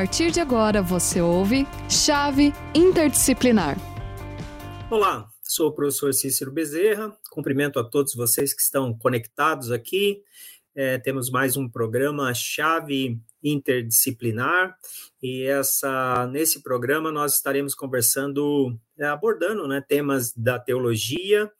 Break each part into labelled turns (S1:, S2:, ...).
S1: partir de agora você ouve Chave Interdisciplinar.
S2: Olá, sou o professor Cícero Bezerra, cumprimento a todos vocês que estão conectados aqui. É, temos mais um programa Chave Interdisciplinar e essa nesse programa nós estaremos conversando, é, abordando né, temas da teologia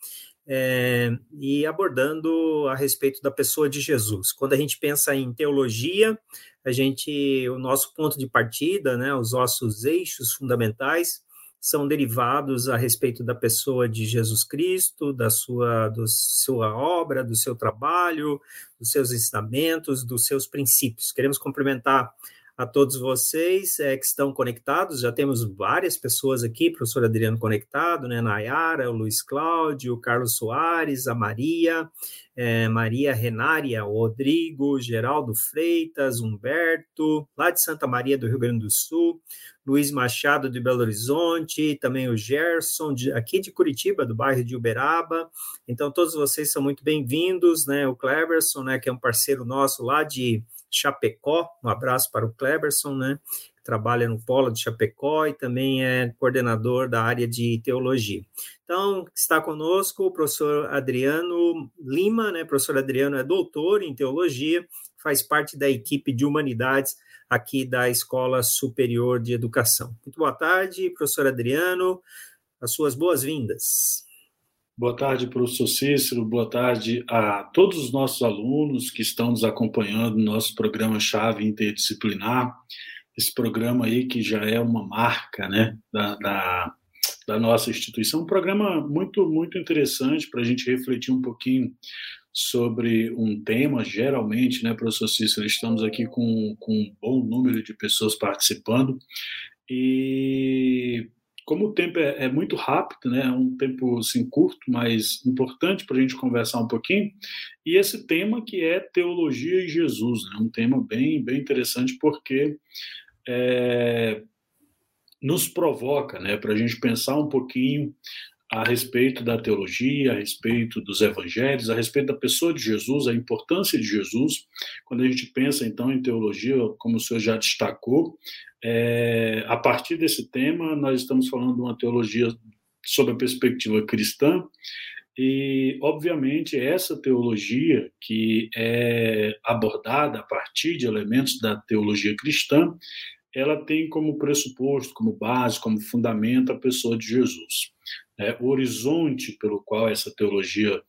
S2: é, e abordando a respeito da pessoa de Jesus. Quando a gente pensa em teologia, a gente, o nosso ponto de partida, né, os nossos eixos fundamentais são derivados a respeito da pessoa de Jesus Cristo, da sua, do sua obra, do seu trabalho, dos seus ensinamentos, dos seus princípios. Queremos cumprimentar a todos vocês é, que estão conectados. Já temos várias pessoas aqui, professor Adriano conectado, né? Nayara, o Luiz Cláudio, o Carlos Soares, a Maria, é, Maria Renária, o Rodrigo, Geraldo Freitas, Humberto, lá de Santa Maria do Rio Grande do Sul, Luiz Machado de Belo Horizonte, também o Gerson, de, aqui de Curitiba, do bairro de Uberaba. Então, todos vocês são muito bem-vindos, né? O Cleverson, né, que é um parceiro nosso lá de Chapecó. Um abraço para o Cleberson, né? Que trabalha no Polo de Chapecó e também é coordenador da área de teologia. Então, está conosco o professor Adriano Lima, né? O professor Adriano é doutor em teologia, faz parte da equipe de humanidades aqui da Escola Superior de Educação. Muito boa tarde, professor Adriano, as suas boas-vindas.
S3: Boa tarde, professor Cícero. Boa tarde a todos os nossos alunos que estão nos acompanhando no nosso programa Chave Interdisciplinar. Esse programa aí que já é uma marca né, da, da, da nossa instituição. Um programa muito, muito interessante para a gente refletir um pouquinho sobre um tema. Geralmente, né, professor Cícero, estamos aqui com, com um bom número de pessoas participando. E como o tempo é, é, muito rápido, né, é um tempo assim, curto, mas importante para a gente conversar um pouquinho, e esse tema que é teologia e Jesus, né, um tema bem, bem interessante porque é, nos provoca né, para a gente pensar um pouquinho a respeito da teologia, a respeito dos evangelhos, a respeito da pessoa de Jesus, a importância de Jesus. Quando a gente pensa então em teologia, como o senhor já destacou, é, a partir desse tema, nós estamos falando de uma teologia sob a perspectiva cristã, e, obviamente, essa teologia que é abordada a partir de elementos da teologia cristã, ela tem como pressuposto, como base, como fundamento a pessoa de Jesus. É, o horizonte pelo qual essa teologia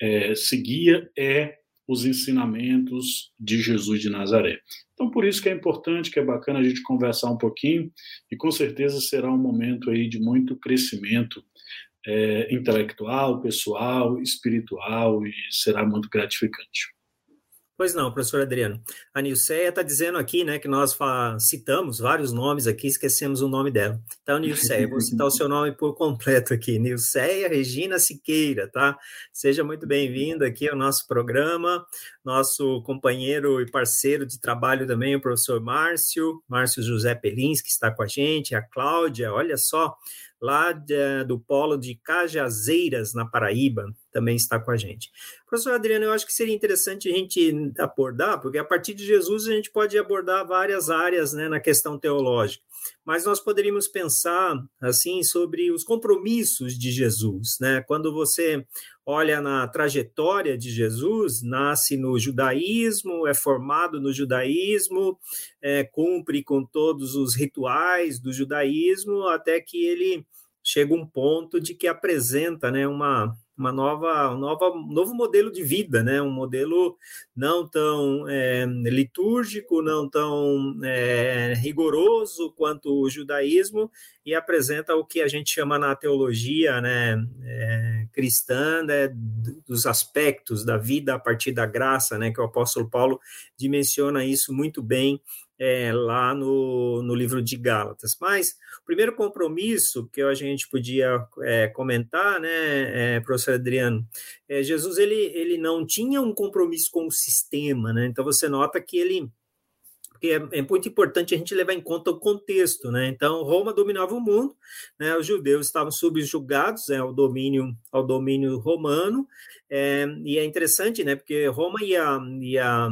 S3: é, seguia é os ensinamentos de Jesus de Nazaré. Então, por isso que é importante, que é bacana a gente conversar um pouquinho, e com certeza será um momento aí de muito crescimento é, intelectual, pessoal, espiritual, e será muito gratificante.
S2: Pois não, professor Adriano. A Nilceia está dizendo aqui, né, que nós citamos vários nomes aqui, esquecemos o nome dela. Então, Nilceia, vou citar o seu nome por completo aqui. Nilceia Regina Siqueira, tá? Seja muito bem-vinda aqui ao nosso programa. Nosso companheiro e parceiro de trabalho também, o professor Márcio, Márcio José Pelins, que está com a gente, a Cláudia, olha só, lá de, do polo de Cajazeiras, na Paraíba, também está com a gente. Professor Adriano, eu acho que seria interessante a gente abordar, porque a partir de Jesus a gente pode abordar várias áreas né, na questão teológica, mas nós poderíamos pensar assim sobre os compromissos de Jesus, né? Quando você olha na trajetória de Jesus, nasce no judaísmo, é formado no judaísmo, é, cumpre com todos os rituais do judaísmo, até que ele chega um ponto de que apresenta né, uma, uma nova, um nova, novo modelo de vida, né? um modelo não tão é, litúrgico, não tão é, rigoroso quanto o judaísmo, e apresenta o que a gente chama na teologia né, é, cristã né, dos aspectos da vida a partir da graça, né, que o apóstolo Paulo dimensiona isso muito bem é, lá no, no livro de Gálatas. Mas o primeiro compromisso que a gente podia é, comentar, né, é, professor Adriano, é, Jesus ele, ele não tinha um compromisso com o sistema, né? Então você nota que ele porque é, é, muito importante a gente levar em conta o contexto, né? Então, Roma dominava o mundo, né? Os judeus estavam subjugados né, ao domínio ao domínio romano, é, e é interessante, né? Porque Roma ia, ia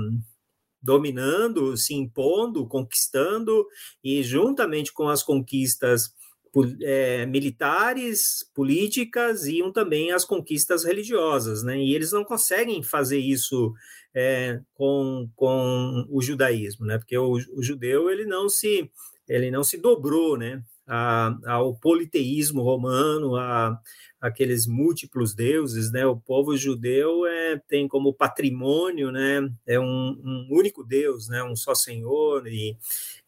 S2: dominando, se impondo, conquistando, e juntamente com as conquistas é, militares, políticas, iam também as conquistas religiosas, né? E eles não conseguem fazer isso é, com, com o judaísmo, né? Porque o, o, judeu ele não se ele não se dobrou, né? A, ao politeísmo romano, a, aqueles múltiplos deuses, né? O povo judeu é, tem como patrimônio, né? É um, um único Deus, né? Um só Senhor e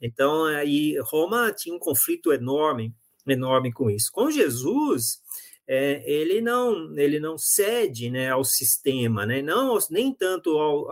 S2: então aí Roma tinha um conflito enorme enorme com isso. Com Jesus, é, ele não ele não cede né, ao sistema, né, não nem tanto ao,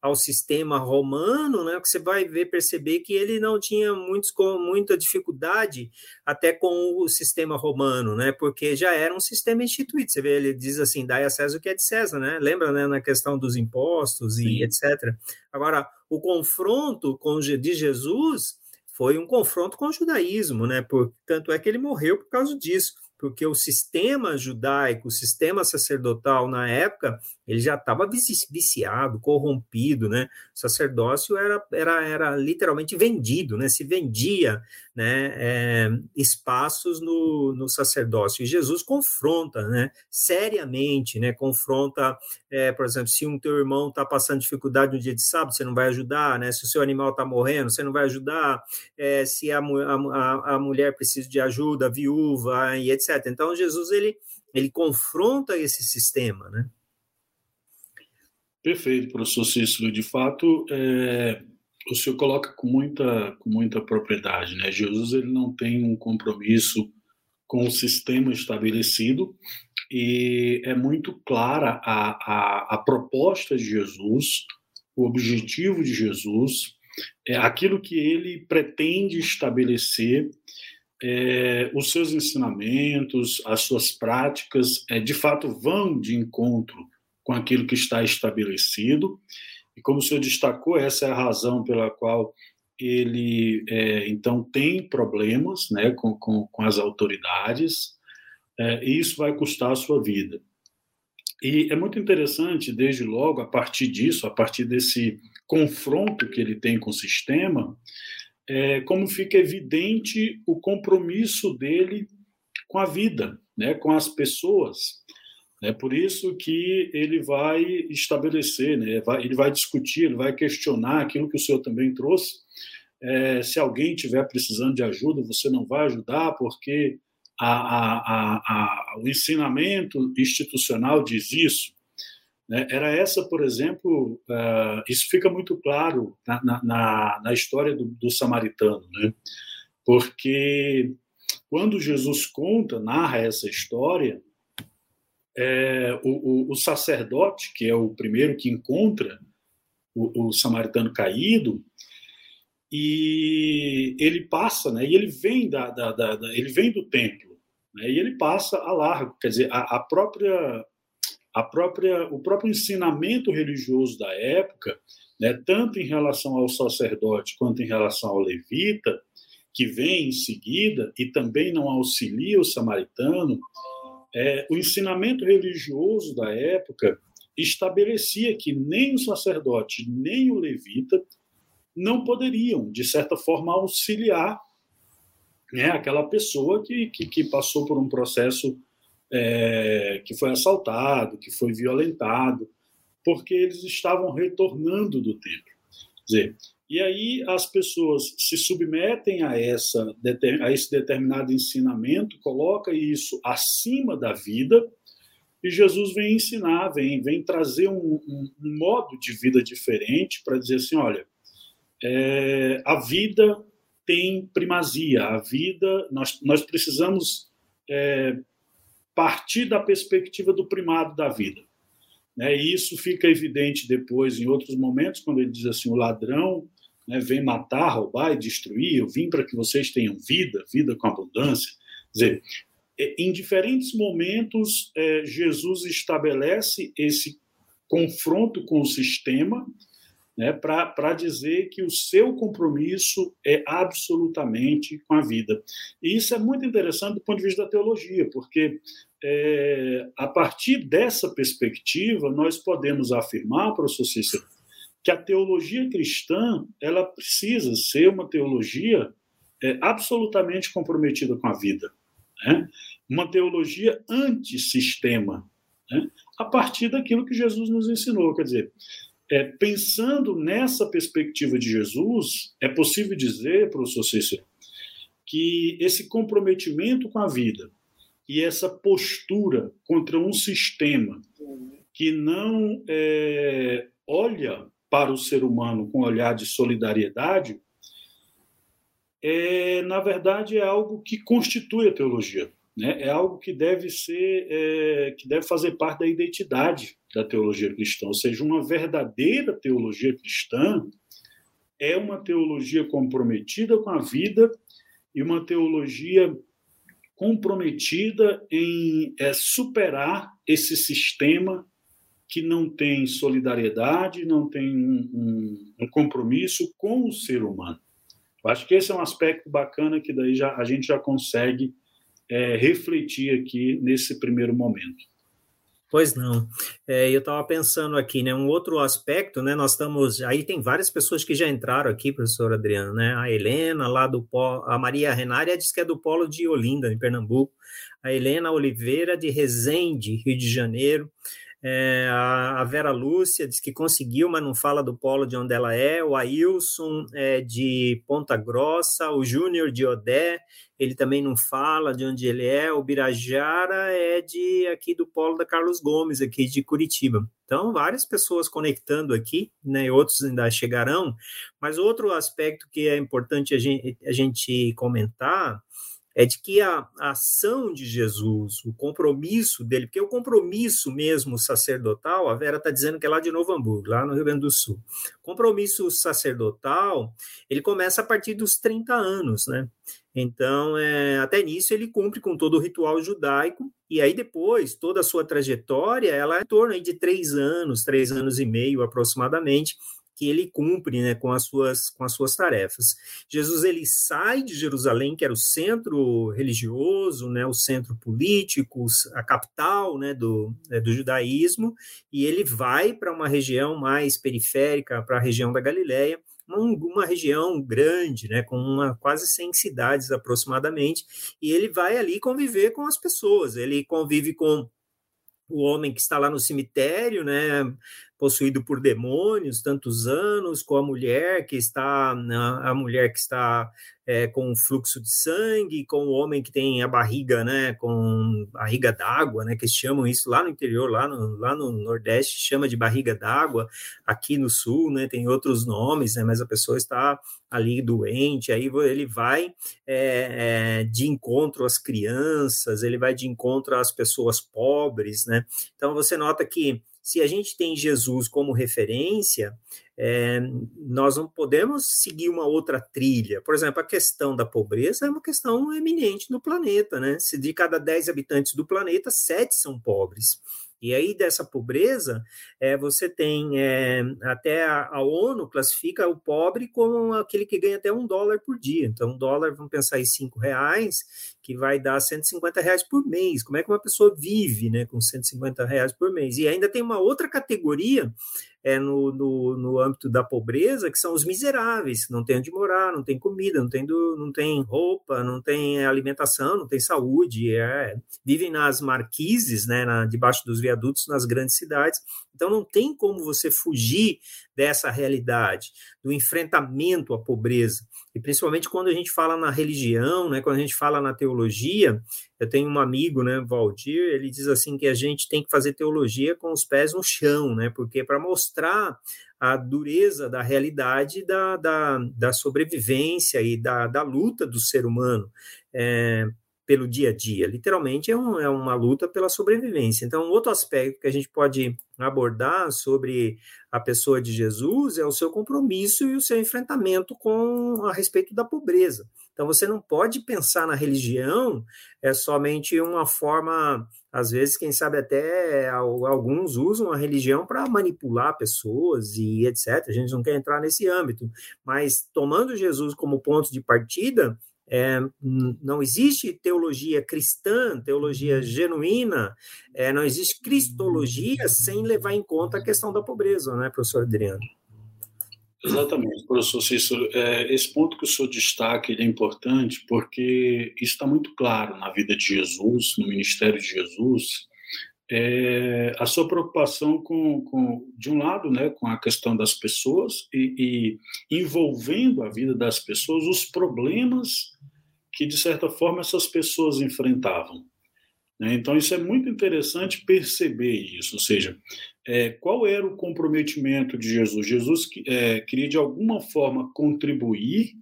S2: ao sistema romano, né, que você vai ver perceber que ele não tinha muitos, com muita dificuldade até com o sistema romano, né, porque já era um sistema instituído. Você vê, ele diz assim, dai a César o que é de César, né? Lembra, né, na questão dos impostos e Sim. etc. Agora, o confronto com de Jesus foi um confronto com o judaísmo, né? Por, tanto é que ele morreu por causa disso porque o sistema judaico, o sistema sacerdotal na época, ele já estava viciado, corrompido, né? O sacerdócio era, era, era literalmente vendido, né? Se vendia, né? É, espaços no, no sacerdócio. E Jesus confronta, né? Seriamente, né? Confronta, é, por exemplo, se um teu irmão está passando dificuldade no dia de sábado, você não vai ajudar, né? Se o seu animal está morrendo, você não vai ajudar. É, se a, a, a mulher precisa de ajuda, viúva e etc etc. Então Jesus ele ele confronta esse sistema, né?
S3: Perfeito, professor Cícero. De fato, é, o senhor coloca com muita com muita propriedade, né? Jesus ele não tem um compromisso com o sistema estabelecido e é muito clara a, a, a proposta de Jesus, o objetivo de Jesus, é aquilo que ele pretende estabelecer é, os seus ensinamentos, as suas práticas, é, de fato vão de encontro com aquilo que está estabelecido. E como o senhor destacou, essa é a razão pela qual ele, é, então, tem problemas né, com, com, com as autoridades, é, e isso vai custar a sua vida. E é muito interessante, desde logo, a partir disso, a partir desse confronto que ele tem com o sistema, é, como fica evidente o compromisso dele com a vida, né, com as pessoas. É por isso que ele vai estabelecer, né, ele vai discutir, ele vai questionar aquilo que o senhor também trouxe. É, se alguém estiver precisando de ajuda, você não vai ajudar porque a, a, a, o ensinamento institucional diz isso. Né? Era essa, por exemplo, uh, isso fica muito claro na, na, na história do, do samaritano, né? porque quando Jesus conta, narra essa história, é, o, o, o, sacerdote, que é o primeiro que encontra o, o, samaritano caído, e ele passa, né, e ele vem da, da, da, da ele vem do templo, né, e ele passa a largo, quer dizer, a, a própria a própria, o próprio ensinamento religioso da época, né, tanto em relação ao sacerdote quanto em relação ao levita, que vem em seguida e também não auxilia o samaritano, é, o ensinamento religioso da época estabelecia que nem o sacerdote nem o levita não poderiam, de certa forma, auxiliar né, aquela pessoa que, que, que passou por um processo é, que foi assaltado, que foi violentado, porque eles estavam retornando do templo. Quer dizer, e aí as pessoas se submetem a, essa, a esse determinado ensinamento, coloca isso acima da vida, e Jesus vem ensinar, vem, vem trazer um, um, um modo de vida diferente para dizer assim, olha, é, a vida tem primazia, a vida, nós, nós precisamos é, partir da perspectiva do primado da vida. Né? E isso fica evidente depois, em outros momentos, quando ele diz assim: o ladrão né, vem matar, roubar e destruir, eu vim para que vocês tenham vida, vida com abundância. Quer dizer, é, em diferentes momentos, é, Jesus estabelece esse confronto com o sistema né, para dizer que o seu compromisso é absolutamente com a vida. E isso é muito interessante do ponto de vista da teologia, porque é, a partir dessa perspectiva, nós podemos afirmar, professor Cícero, que a teologia cristã ela precisa ser uma teologia é, absolutamente comprometida com a vida, né? uma teologia antissistema, né? a partir daquilo que Jesus nos ensinou. Quer dizer, é, pensando nessa perspectiva de Jesus, é possível dizer, professor Cícero, que esse comprometimento com a vida e essa postura contra um sistema que não é, olha para o ser humano com olhar de solidariedade, é, na verdade, é algo que constitui a teologia. Né? É algo que deve ser, é, que deve fazer parte da identidade da teologia cristã. Ou seja, uma verdadeira teologia cristã é uma teologia comprometida com a vida e uma teologia comprometida em é, superar esse sistema que não tem solidariedade, não tem um, um, um, compromisso com o ser humano. Eu acho que esse é um aspecto bacana que daí já, a gente já consegue é, refletir aqui nesse primeiro momento.
S2: Pois não. É, eu estava pensando aqui, né? Um outro aspecto, né? Nós estamos. Aí tem várias pessoas que já entraram aqui, professor Adriano, né? A Helena, lá do Polo, a Maria Renária diz que é do Polo de Olinda, em Pernambuco. A Helena Oliveira, de Resende, Rio de Janeiro. É, a, Vera Lúcia diz que conseguiu, mas não fala do polo de onde ela é. O Ailson é de Ponta Grossa, o Júnior de Odé, ele também não fala de onde ele é. O Birajara é de aqui do polo da Carlos Gomes, aqui de Curitiba. Então, várias pessoas conectando aqui, né? Outros ainda chegarão. Mas outro aspecto que é importante a gente, a gente comentar é de que a, a, ação de Jesus, o compromisso dele, porque o compromisso mesmo sacerdotal, a Vera está dizendo que é lá de Novo Hamburgo, lá no Rio Grande do Sul. O compromisso sacerdotal, ele começa a partir dos 30 anos, né? Então, é, até nisso ele cumpre com todo o ritual judaico, e aí depois, toda a sua trajetória, ela é em torno de três anos, três anos e meio aproximadamente, que ele cumpre né, com, as suas, com as suas tarefas. Jesus ele sai de Jerusalém, que era o centro religioso, né, o centro político, a capital né, do, né, do judaísmo, e ele vai para uma região mais periférica, para a região da Galileia, uma, uma, região grande, né, com uma, quase 100 cidades aproximadamente, e ele vai ali conviver com as pessoas, ele convive com o homem que está lá no cemitério, né, possuído por demônios tantos anos, com a mulher que está a mulher que está é, com fluxo de sangue, com o homem que tem a barriga, né, com barriga d'água, né, que eles chamam isso lá no interior, lá no, lá no Nordeste, chama de barriga d'água, aqui no Sul, né, tem outros nomes, né, mas a pessoa está ali doente, aí ele vai é, é, de encontro às crianças, ele vai de encontro às pessoas pobres, né, então você nota que se a gente tem Jesus como referência, é, nós não podemos seguir uma outra trilha. Por exemplo, a questão da pobreza é uma questão eminente no planeta, né? Se de cada 10 habitantes do planeta, sete são pobres. E aí, dessa pobreza, é, você tem é, até a, a, ONU classifica o pobre como aquele que ganha até um dólar por dia. Então, um dólar, vamos pensar em cinco reais, que vai dar 150 reais por mês. Como é que uma pessoa vive né, com 150 reais por mês? E ainda tem uma outra categoria é, no, no, no, âmbito da pobreza, que são os miseráveis, não tem onde morar, não tem comida, não tem, do, não tem roupa, não tem alimentação, não tem saúde, é, vivem nas marquises, né, na, debaixo dos viadutos nas grandes cidades. Então não tem como você fugir dessa realidade, do enfrentamento à pobreza. E principalmente quando a gente fala na religião, né, quando a gente fala na teologia, eu tenho um amigo, né, Valdir, ele diz assim que a gente tem que fazer teologia com os pés no chão, né, porque para mostrar a dureza da realidade da, da, da sobrevivência e da, da luta do ser humano. É, pelo dia a dia. Literalmente é, um, é, uma luta pela sobrevivência. Então, outro aspecto que a gente pode abordar sobre a pessoa de Jesus é o seu compromisso e o seu enfrentamento com a respeito da pobreza. Então, você não pode pensar na religião é somente uma forma, às vezes, quem sabe até alguns usam a religião para manipular pessoas e etc. A gente não quer entrar nesse âmbito, mas tomando Jesus como ponto de partida, é, não existe teologia cristã, teologia genuína, é, não existe cristologia sem levar em conta a questão da pobreza, né, professor Adriano?
S3: Exatamente, professor Cícero. É, esse ponto que o senhor destaca é importante porque isso está muito claro na vida de Jesus, no ministério de Jesus, é, a sua preocupação com, com, de um lado, né, com a questão das pessoas e, e envolvendo a vida das pessoas, os problemas que, de certa forma, essas pessoas enfrentavam. Né? Então, isso é muito interessante perceber isso, ou seja, é, qual era o comprometimento de Jesus? Jesus é, queria, de alguma forma, contribuir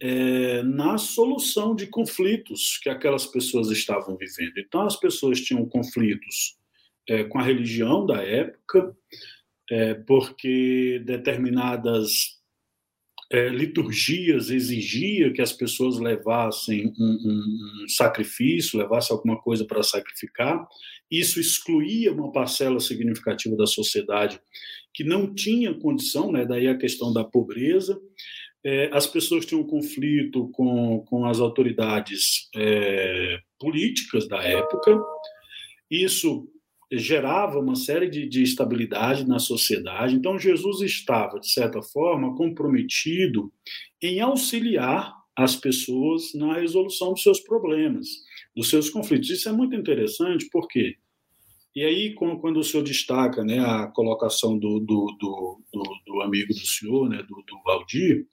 S3: é, na solução de conflitos que aquelas pessoas estavam vivendo. Então, as pessoas tinham conflitos é, com a religião da época, é, porque determinadas é, liturgias exigia que as pessoas levassem um, um, um sacrifício, levassem alguma coisa para sacrificar. Isso excluía uma parcela significativa da sociedade que não tinha condição, né? daí a questão da pobreza. É, as pessoas tinham um conflito com, com as autoridades é, políticas da época. Isso gerava uma série de, de estabilidade na sociedade. Então, Jesus estava, de certa forma, comprometido em auxiliar as pessoas na resolução dos seus problemas, dos seus conflitos. Isso é muito interessante, porque e aí, quando o senhor destaca né, a colocação do, do, do, do, amigo do senhor, né, do, do Valdir,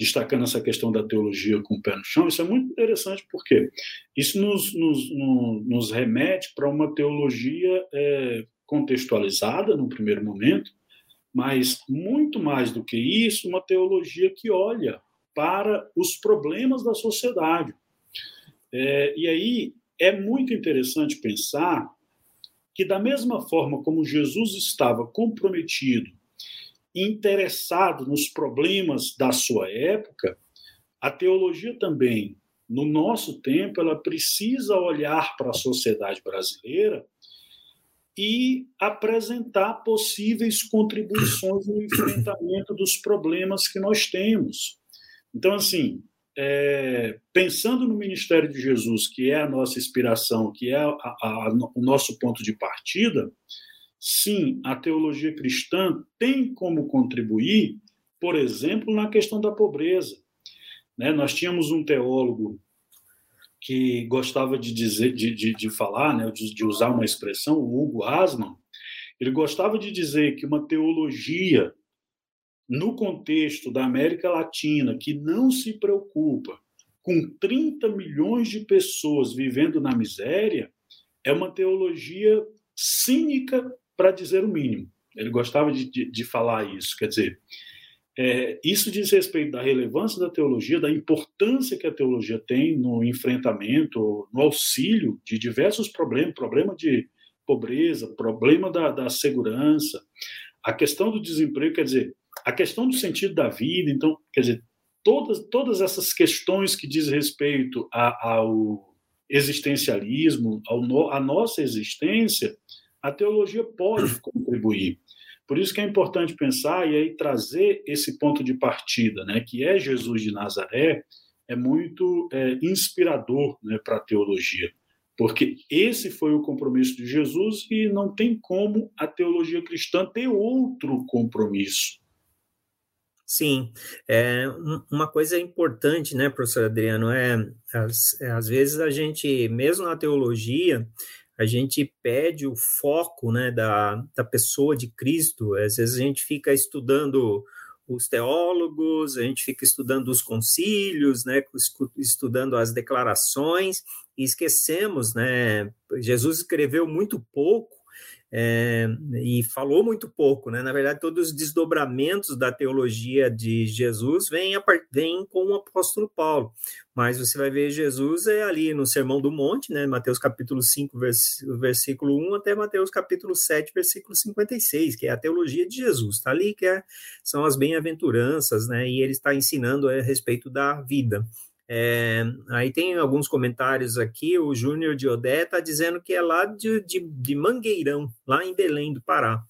S3: destacando essa questão da teologia com o pé no chão, isso é muito interessante, porque isso nos, nos, nos remete para uma teologia é, contextualizada, no primeiro momento, mas muito mais do que isso, uma teologia que olha para os problemas da sociedade. É, e aí é muito interessante pensar que, da mesma forma como Jesus estava comprometido, interessado nos problemas da sua época, a teologia também, no nosso tempo, ela precisa olhar para a sociedade brasileira e apresentar possíveis contribuições no enfrentamento dos problemas que nós temos. Então, assim, é, pensando no ministério de Jesus, que é a nossa inspiração, que é a, a, o nosso ponto de partida, sim, a teologia cristã tem como contribuir, por exemplo, na questão da pobreza. Né? Nós tínhamos um teólogo que gostava de dizer, de, de, de falar, né, de, de usar uma expressão, o Hugo Asman, ele gostava de dizer que uma teologia no contexto da América Latina, que não se preocupa com 30 milhões de pessoas vivendo na miséria, é uma teologia cínica, para dizer o mínimo. Ele gostava de, de, de falar isso. Quer dizer, é, isso diz respeito da relevância da teologia, da importância que a teologia tem no enfrentamento, no auxílio de diversos problemas problema de pobreza, problema da, da segurança, a questão do desemprego. Quer dizer, a questão do sentido da vida, então, quer dizer, todas, todas essas questões que diz respeito a, ao existencialismo, ao à nossa existência, a teologia pode contribuir. Por isso que é importante pensar e aí trazer esse ponto de partida, né, que é Jesus de Nazaré, é muito é, inspirador né, para a teologia, porque esse foi o compromisso de Jesus e não tem como a teologia cristã ter outro compromisso.
S2: Sim, é, uma coisa importante, né, professor Adriano, é, às, às vezes a gente, mesmo na teologia, a gente pede o foco, né, da, da pessoa de Cristo, às vezes a gente fica estudando os teólogos, a gente fica estudando os concílios, né, estudando as declarações, e esquecemos, né, Jesus escreveu muito pouco é, e falou muito pouco, né? Na verdade, todos os desdobramentos da teologia de Jesus vêm, com o apóstolo Paulo, mas você vai ver Jesus é ali no Sermão do Monte, né? Mateus capítulo 5, vers, versículo 1 até Mateus capítulo 7, versículo 56, que é a teologia de Jesus, está ali que é, são as bem-aventuranças, né? E ele está ensinando a respeito da vida. É, aí tem alguns comentários aqui, o Júnior de Odé está dizendo que é lá de, de, de, Mangueirão, lá em Belém do Pará.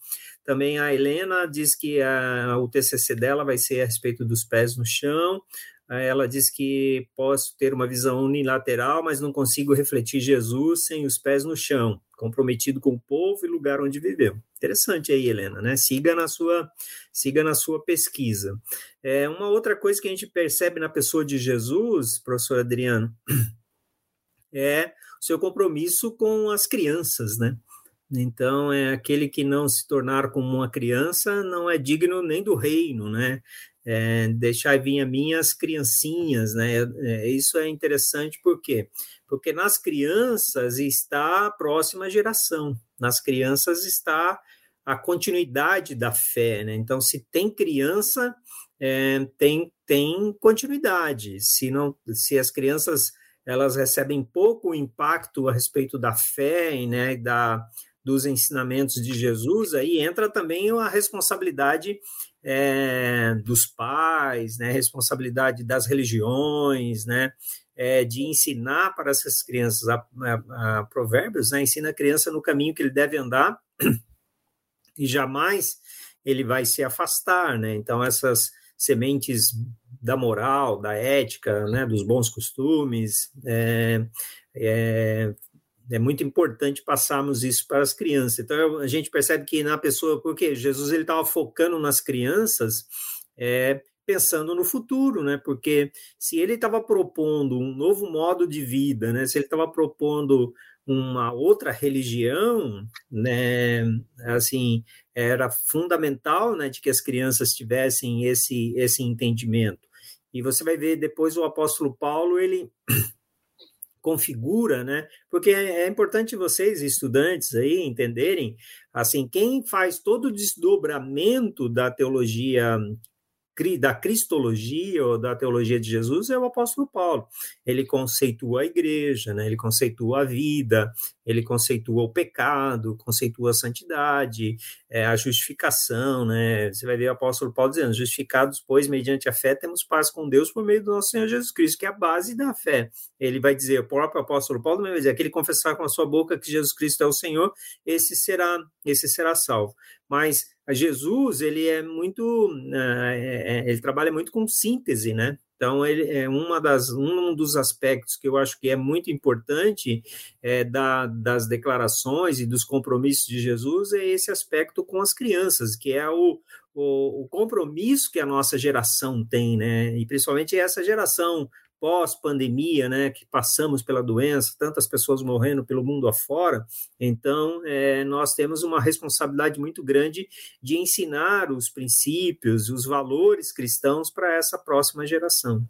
S2: Também a Helena diz que a, o TCC dela vai ser a respeito dos pés no chão. Ela diz que posso ter uma visão unilateral, mas não consigo refletir Jesus sem os pés no chão, comprometido com o povo e lugar onde viveu. Interessante aí, Helena, né? Siga na sua, siga na sua pesquisa. É, uma outra coisa que a gente percebe na pessoa de Jesus, professor Adriano, é o seu compromisso com as crianças, né? Então, é aquele que não se tornar como uma criança não é digno nem do reino, né? É, deixar vir a minhas criancinhas, né? É, isso é interessante por quê? Porque nas crianças está a próxima geração, nas crianças está a continuidade da fé, né? Então, se tem criança, é, tem, tem continuidade. Se não, se as crianças elas recebem pouco impacto a respeito da fé, né, da dos ensinamentos de Jesus, aí entra também a responsabilidade é, dos pais, né, responsabilidade das religiões, né, é, de ensinar para essas crianças. A, a, a provérbios, né, ensina a criança no caminho que ele deve andar e jamais ele vai se afastar, né, então essas sementes da moral, da ética, né, dos bons costumes, é, é, é muito importante passarmos isso para as crianças. Então a gente percebe que na pessoa, porque Jesus ele estava focando nas crianças, é, pensando no futuro, né? Porque se ele estava propondo um novo modo de vida, né? Se ele estava propondo uma outra religião, né? Assim, era fundamental, né? De que as crianças tivessem esse esse entendimento. E você vai ver depois o apóstolo Paulo ele configura, né? Porque é, é importante vocês, estudantes aí, entenderem, assim, quem faz todo o desdobramento da teologia da cristologia ou da teologia de Jesus é o apóstolo Paulo. Ele conceitua a igreja, né? ele conceitua a vida, ele conceitua o pecado, conceitua a santidade, é, a justificação. Né? Você vai ver o apóstolo Paulo dizendo: justificados, pois, mediante a fé, temos paz com Deus por meio do nosso Senhor Jesus Cristo, que é a base da fé. Ele vai dizer, o próprio apóstolo Paulo vai dizer: aquele confessar com a sua boca que Jesus Cristo é o Senhor, esse será, esse será salvo. Mas Jesus ele é muito, é, ele trabalha muito com síntese, né? Então ele é uma das um dos aspectos que eu acho que é muito importante é, da, das declarações e dos compromissos de Jesus é esse aspecto com as crianças, que é o, o, o compromisso que a nossa geração tem, né? E principalmente essa geração pós-pandemia, né, que passamos pela doença, tantas pessoas morrendo pelo mundo afora, então é, nós temos uma responsabilidade muito grande de ensinar os princípios, os valores cristãos para essa próxima geração.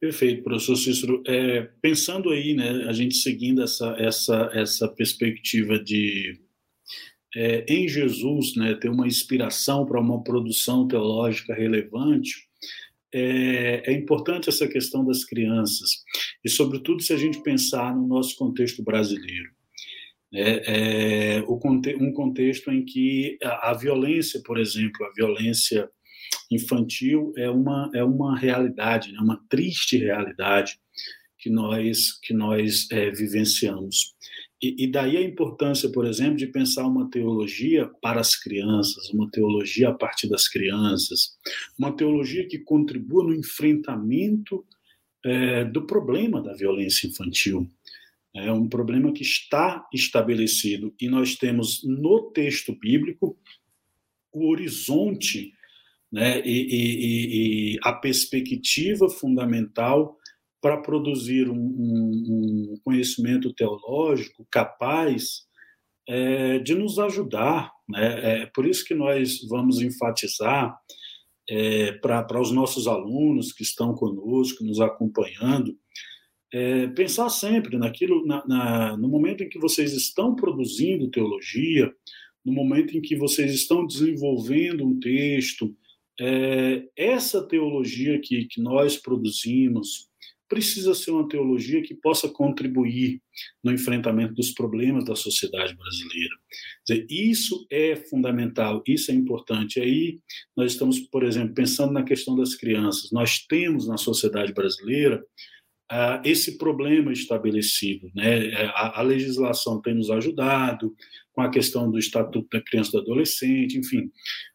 S3: Perfeito, professor Cícero. É, pensando aí, né, a gente seguindo essa, essa, essa perspectiva de é, em Jesus, né, ter uma inspiração para uma produção teológica relevante, é, é, importante essa questão das crianças, e sobretudo se a gente pensar no nosso contexto brasileiro. É, é, um contexto em que a, a, violência, por exemplo, a violência infantil é uma, é uma realidade, né, uma triste realidade que nós, que nós é, vivenciamos. E, e, daí a importância, por exemplo, de pensar uma teologia para as crianças, uma teologia a partir das crianças, uma teologia que contribua no enfrentamento é, do problema da violência infantil. É um problema que está estabelecido e nós temos no texto bíblico o horizonte né, e, e, e a perspectiva fundamental para produzir um, um, um, conhecimento teológico capaz é, de nos ajudar. Né? É por isso que nós vamos enfatizar é, para os nossos alunos que estão conosco, nos acompanhando, é, pensar sempre naquilo, na, na, no momento em que vocês estão produzindo teologia, no momento em que vocês estão desenvolvendo um texto, é, essa teologia que, que nós produzimos, precisa ser uma teologia que possa contribuir no enfrentamento dos problemas da sociedade brasileira. Dizer, isso é fundamental, isso é importante. Aí nós estamos, por exemplo, pensando na questão das crianças. Nós temos na sociedade brasileira uh, esse problema estabelecido. Né? A, a, legislação tem nos ajudado com a questão do Estatuto da Criança e do Adolescente, enfim.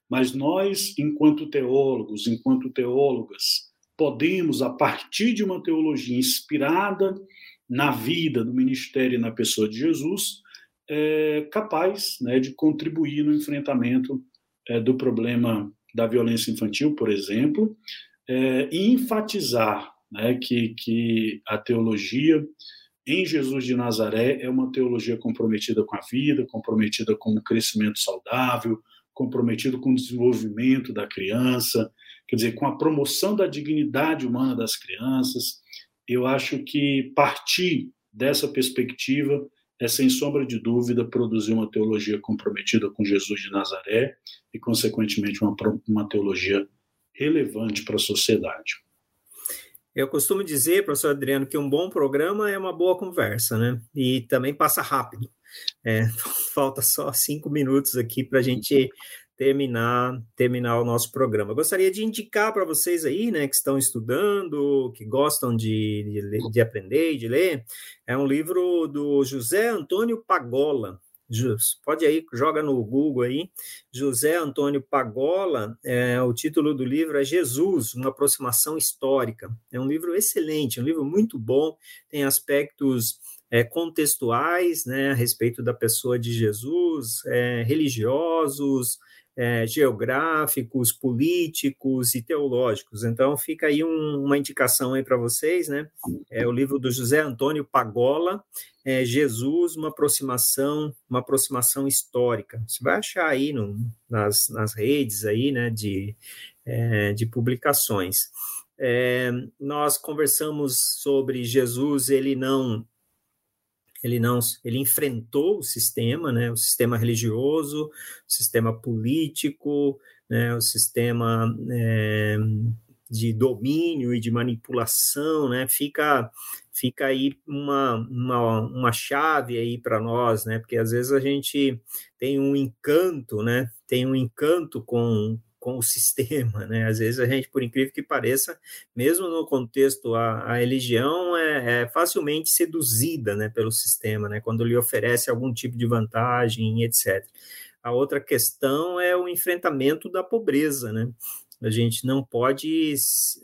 S3: Mas nós, enquanto teólogos, enquanto teólogas, podemos, a partir de uma teologia inspirada na vida, no ministério e na pessoa de Jesus, é capaz né, de contribuir no enfrentamento é, do problema da violência infantil, por exemplo, é, e enfatizar né, que, que a teologia em Jesus de Nazaré é uma teologia comprometida com a vida, comprometida com o crescimento saudável, comprometido com o desenvolvimento da criança, quer dizer, com a promoção da dignidade humana das crianças. Eu acho que partir dessa perspectiva é, sem sombra de dúvida, produzir uma teologia comprometida com Jesus de Nazaré e, consequentemente, uma, uma teologia relevante para a sociedade.
S2: Eu costumo dizer, professor Adriano, que um bom programa é uma boa conversa, né? E também passa rápido. É, falta só cinco minutos aqui para a gente terminar terminar o nosso programa. Eu gostaria de indicar para vocês aí, né, que estão estudando, que gostam de, de, de aprender e de ler, é um livro do José Antônio Pagola, pode aí, joga no Google aí, José Antônio Pagola, é, o título do livro é Jesus, uma aproximação histórica. É um livro excelente, um livro muito bom, tem aspectos é, contextuais, né, a respeito da pessoa de Jesus, é, religiosos, é, geográficos, políticos e teológicos. Então, fica aí um, uma indicação aí para vocês, né? É o livro do José Antônio Pagola, é, Jesus, uma aproximação, uma aproximação histórica. Você vai achar aí no, nas, nas redes aí, né, de, é, de publicações. É, nós conversamos sobre Jesus, ele não ele não ele enfrentou o sistema, né, o sistema religioso, o sistema político, né, o sistema é, de domínio e de manipulação, né, fica fica aí uma, uma, uma chave aí para nós, né, porque às vezes a gente tem um encanto, né, tem um encanto com com o sistema, né? Às vezes a gente, por incrível que pareça, mesmo no contexto, a, a religião é, é, facilmente seduzida, né, pelo sistema, né? Quando lhe oferece algum tipo de vantagem, etc. A outra questão é o enfrentamento da pobreza, né? A gente não pode,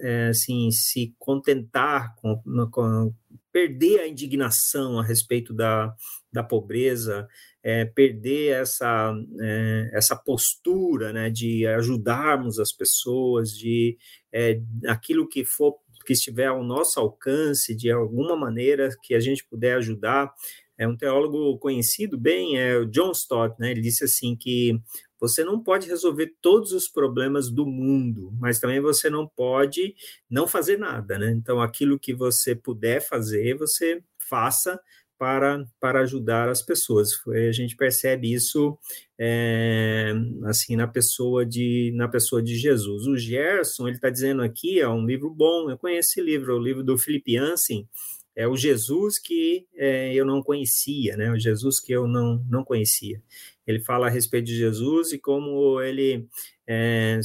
S2: é, assim, se contentar com, com perder a indignação a respeito da, da pobreza, é, perder essa, é, essa postura né, de ajudarmos as pessoas, de é, aquilo que for que estiver ao nosso alcance, de alguma maneira que a gente puder ajudar. É um teólogo conhecido bem, é o John Stott, né? Ele disse assim que você não pode resolver todos os problemas do mundo, mas também você não pode não fazer nada, né? Então, aquilo que você puder fazer, você faça para, para ajudar as pessoas. A gente percebe isso é, assim na pessoa de na pessoa de Jesus. O Gerson ele está dizendo aqui é um livro bom. Eu conheço esse livro, o livro do Felipe Ansem. É o Jesus que é, eu não conhecia, né? O Jesus que eu não, não conhecia. Ele fala a respeito de Jesus e como ele é,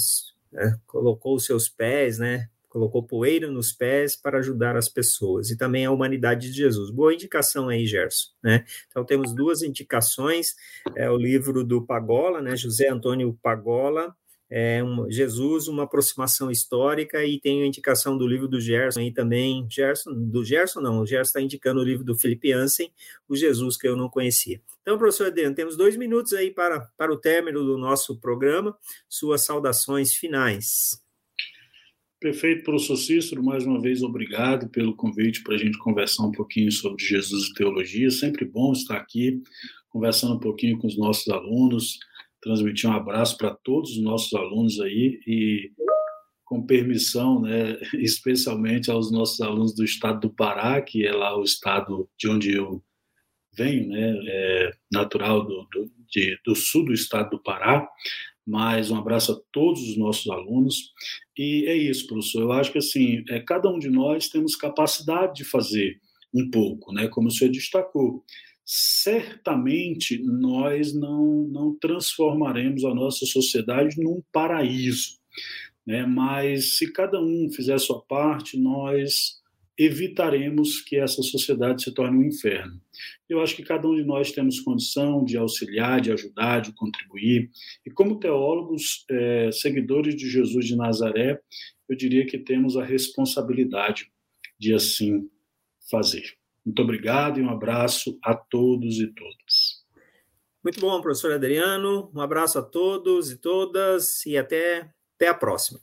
S2: é colocou os seus pés, né? colocou poeira nos pés para ajudar as pessoas, e também a humanidade de Jesus. Boa indicação aí, Gerson. Né? Então, temos duas indicações, é o livro do Pagola, né, José Antônio Pagola, é um, Jesus, uma aproximação histórica, e tem a indicação do livro do Gerson aí também, Gerson, do Gerson não, o Gerson está indicando o livro do Felipe Ansem, o Jesus que eu não conhecia. Então, professor Adriano, temos dois minutos aí para, para o término do nosso programa, suas saudações finais.
S3: Perfeito, professor Cícero, mais uma vez obrigado pelo convite para a gente conversar um pouquinho sobre Jesus e teologia. Sempre bom estar aqui conversando um pouquinho com os nossos alunos, transmitir um abraço para todos os nossos alunos aí e com permissão, né, especialmente aos nossos alunos do estado do Pará, que é lá o estado de onde eu venho, né, é natural do, do, de, do sul do estado do Pará, mas um abraço a todos os nossos alunos. E é isso, professor. Eu acho que assim, é, cada um de nós temos capacidade de fazer um pouco, né? Como o senhor destacou. Certamente nós não, não transformaremos a nossa sociedade num paraíso, né? Mas se cada um fizer sua parte, nós evitaremos que essa sociedade se torne um inferno. Eu acho que cada um de nós temos condição de auxiliar, de ajudar, de contribuir. E como teólogos, é, seguidores de Jesus de Nazaré, eu diria que temos a responsabilidade de assim fazer. Muito obrigado e um abraço a todos e todas.
S2: Muito bom, professor Adriano. Um abraço a todos e todas e até, até a próxima.